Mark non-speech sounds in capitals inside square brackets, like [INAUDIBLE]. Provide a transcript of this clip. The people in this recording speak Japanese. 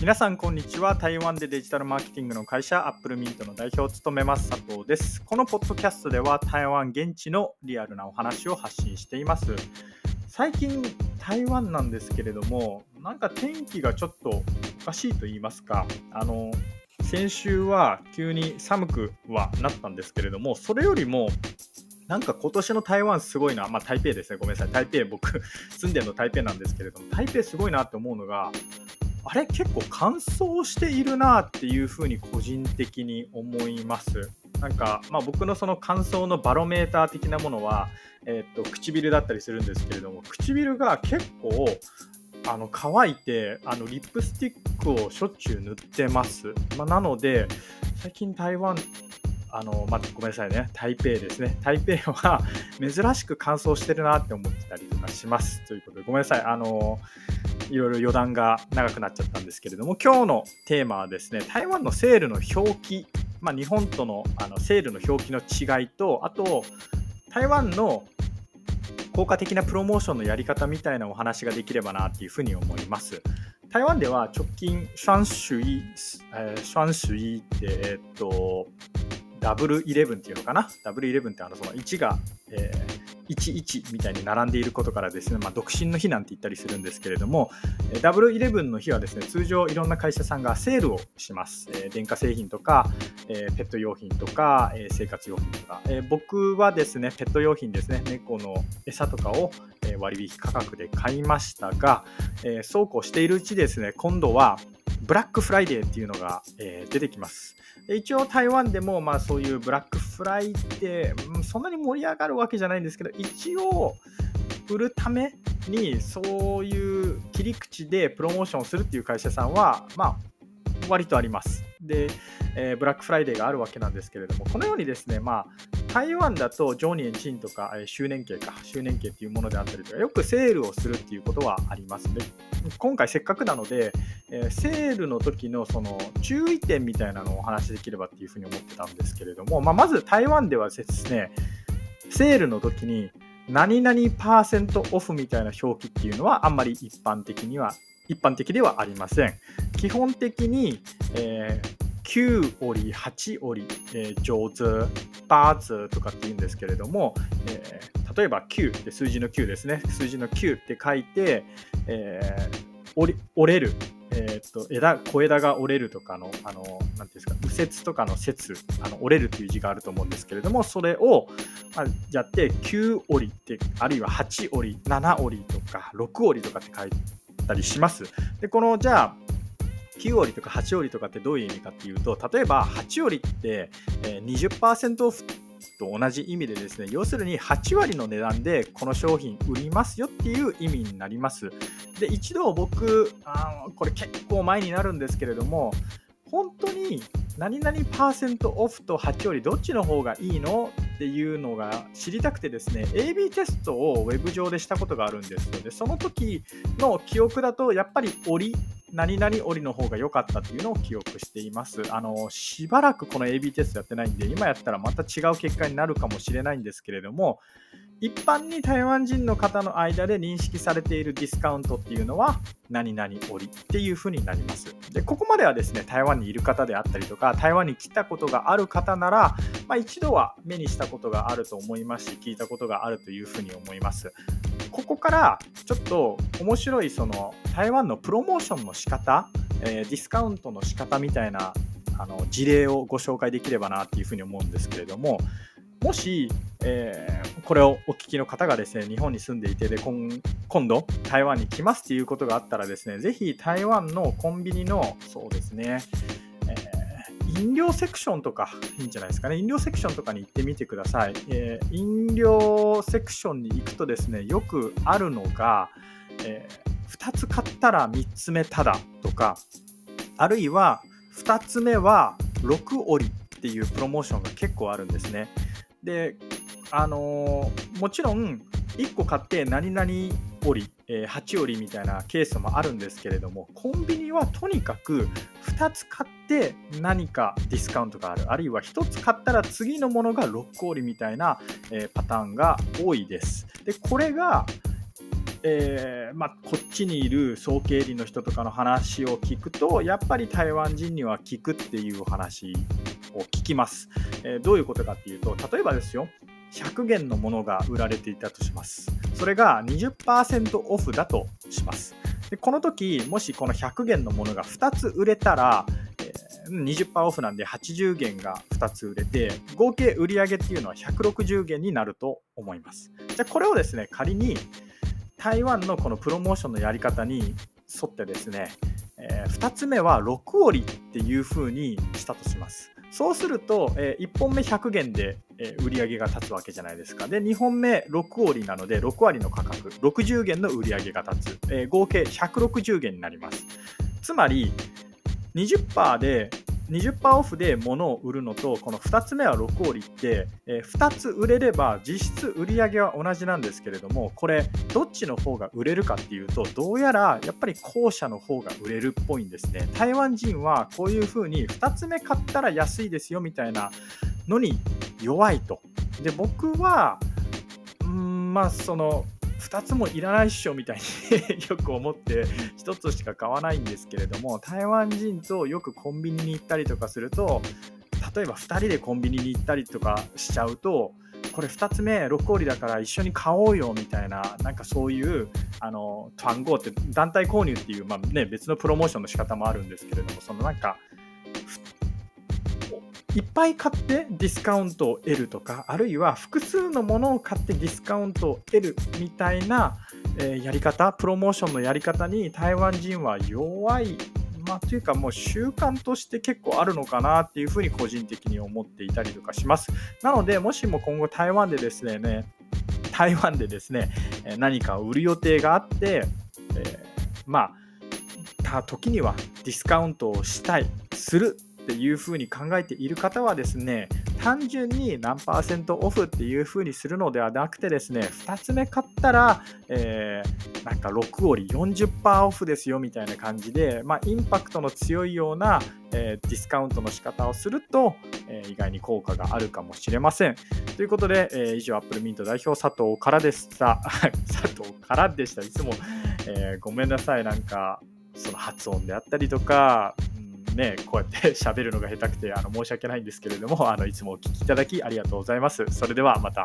皆さんこんにちは。台湾でデジタルマーケティングの会社アップルミントの代表を務めます佐藤です。このポッドキャストでは台湾現地のリアルなお話を発信しています。最近台湾なんですけれどもなんか天気がちょっとおかしいと言いますかあの先週は急に寒くはなったんですけれどもそれよりもなんか今年の台湾すごいな、まあ台北ですね、ごめんなさい、台北、僕、住んでるの台北なんですけれども、台北すごいなって思うのが、あれ結構乾燥しているなっていうふうに個人的に思います。なんか、まあ、僕のその乾燥のバロメーター的なものは、えー、っと唇だったりするんですけれども唇が結構あの乾いてあのリップスティックをしょっちゅう塗ってます。まあ、なので最近台湾あの、まあ、ごめんなさいね、台北ですね。台北は [LAUGHS] 珍しく乾燥してるなって思ってたりとかします。ということで、ごめんなさい。あの、いろいろ余談が長くなっちゃったんですけれども、今日のテーマはですね、台湾のセールの表記、まあ、日本とのあのセールの表記の違いと、あと、台湾の効果的なプロモーションのやり方みたいなお話ができればなっていうふうに思います。台湾では直近、双十一、えー、双十一って、えー、っと、ダブルイレブンっていうのかな？ダブルイレブンってあのその1が、えー、11みたいに並んでいることからですね、まあ、独身の日なんて言ったりするんですけれども、ダブルイレブンの日はですね、通常いろんな会社さんがセールをします。えー、電化製品とか、えー、ペット用品とか、えー、生活用品とか、え、僕はですね、ペット用品ですね、猫の餌とかを割引価格で買いましたが、えー、そうこうしているうちですね、今度はブラックフライデーっていうのが、えー、出てきます。一応台湾でもまあそういうブラックフライデー、そんなに盛り上がるわけじゃないんですけど、一応売るためにそういう切り口でプロモーションをするっていう会社さんは、まあ、割とあります。で、えー、ブラックフライデーがあるわけなんですけれども、このようにですね、まあ、台湾だと周年慶とか、えー、周年慶か、周年慶っていうものであったりとか、よくセールをするっていうことはありますで、今回せっかくなので、えー、セールの時のその注意点みたいなのをお話しできればっていうふうに思ってたんですけれども、まあ、まず台湾ではですね、セールの時に何々パーセントオフみたいな表記っていうのはあんまり一般的には一般的ではありません。基本的に、えー、9折り、8折り、えー、上手、バーツとかって言うんですけれども、えー、例えば9って数字の9ですね。数字の9って書いて、えー、折折れる。えー、っと枝小枝が折れるとかの、あの、なんていうんですか、右折とかの節、あの折れるという字があると思うんですけれども、それを、まあ、やって、9折りって、あるいは8折り、7折りとか、6折りとかって書いて、たりします。で、このじゃあ、9割とか8割とかってどういう意味かっていうと、例えば8割って20%オフと同じ意味でですね、要するに8割の値段でこの商品売りますよっていう意味になります。で、一度僕、あこれ結構前になるんですけれども、本当に何々パーセントオフと8割どっちの方がいいのっていうのが知りたくてですね AB テストをウェブ上でしたことがあるんですよでその時の記憶だとやっぱり折何々折の方が良かったっていうのを記憶していますあのしばらくこの AB テストやってないんで今やったらまた違う結果になるかもしれないんですけれども一般に台湾人の方の間で認識されているディスカウントっていうのは何々折っていうふうになります。で、ここまではですね、台湾にいる方であったりとか、台湾に来たことがある方なら、まあ、一度は目にしたことがあると思いますし、聞いたことがあるというふうに思います。ここからちょっと面白いその台湾のプロモーションの仕方、えー、ディスカウントの仕方みたいなあの事例をご紹介できればなっていうふうに思うんですけれども、もし、えー、これをお聞きの方がですね、日本に住んでいてで今度台湾に来ますっていうことがあったらですね、ぜひ台湾のコンビニの、そうですね、飲料セクションとかいいんじゃないですかね、飲料セクションとかに行ってみてください。えー、飲料セクションに行くとですね、よくあるのが、え2つ買ったら3つ目ただとか、あるいは2つ目は6折っていうプロモーションが結構あるんですね。で、あのー、もちろん1個買って何々折り、えー、8折りみたいなケースもあるんですけれどもコンビニはとにかく2つ買って何かディスカウントがある。あるいは1つ買ったら次のものが6個折りみたいな、えー、パターンが多いです。でこれがえー、まあ、こっちにいる総経理の人とかの話を聞くとやっぱり台湾人には聞くっていう話を聞きます、えー、どういうことかっていうと例えばですよ100元のものが売られていたとします。それが20%オフだとしますでこの時もしこの100元のものが2つ売れたら20%オフなんで80元が2つ売れて合計売上っていうのは160元になると思いますじゃあこれをですね仮に台湾のこのプロモーションのやり方に沿ってですね、えー、2つ目は6割っていう風にしたとします。そうすると、えー、1本目100元で、えー、売り上げが立つわけじゃないですか。で、2本目6割なので、6割の価格、60元の売り上げが立つ。えー、合計160元になります。つまり、20%で20%オフで物を売るのとこの2つ目は6割って、えー、2つ売れれば実質売り上げは同じなんですけれどもこれどっちの方が売れるかっていうとどうやらやっぱり後者の方が売れるっぽいんですね。台湾人はこういうふうに2つ目買ったら安いですよみたいなのに弱いと。で僕はうんまあその2つもいらないっしょみたいに [LAUGHS] よく思って1つしか買わないんですけれども台湾人とよくコンビニに行ったりとかすると例えば2人でコンビニに行ったりとかしちゃうとこれ2つ目6割だから一緒に買おうよみたいななんかそういうあの単語って団体購入っていう、まあね、別のプロモーションの仕方もあるんですけれどもそのなんかいっぱい買ってディスカウントを得るとかあるいは複数のものを買ってディスカウントを得るみたいな、えー、やり方プロモーションのやり方に台湾人は弱いまあ、というかもう習慣として結構あるのかなっていうふうに個人的に思っていたりとかします。なので、もしも今後台湾でですね、台湾でですね、何かを売る予定があって、えー、まあた、時にはディスカウントをしたい、するっていうふうに考えている方はですね単純に何パーセントオフっていうふうにするのではなくてですね2つ目買ったら、えー、なんか6割40%オフですよみたいな感じで、まあ、インパクトの強いような、えー、ディスカウントの仕方をすると、えー、意外に効果があるかもしれません。ということで、えー、以上アップルミント代表佐藤からでした。[LAUGHS] 佐藤からでした。いつも、えごめんなさい。なんかその発音であったりとか、ね、こうやって [LAUGHS] 喋るのが下手くてあの申し訳ないんですけれども、あのいつもお聴きいただきありがとうございます。それではまた。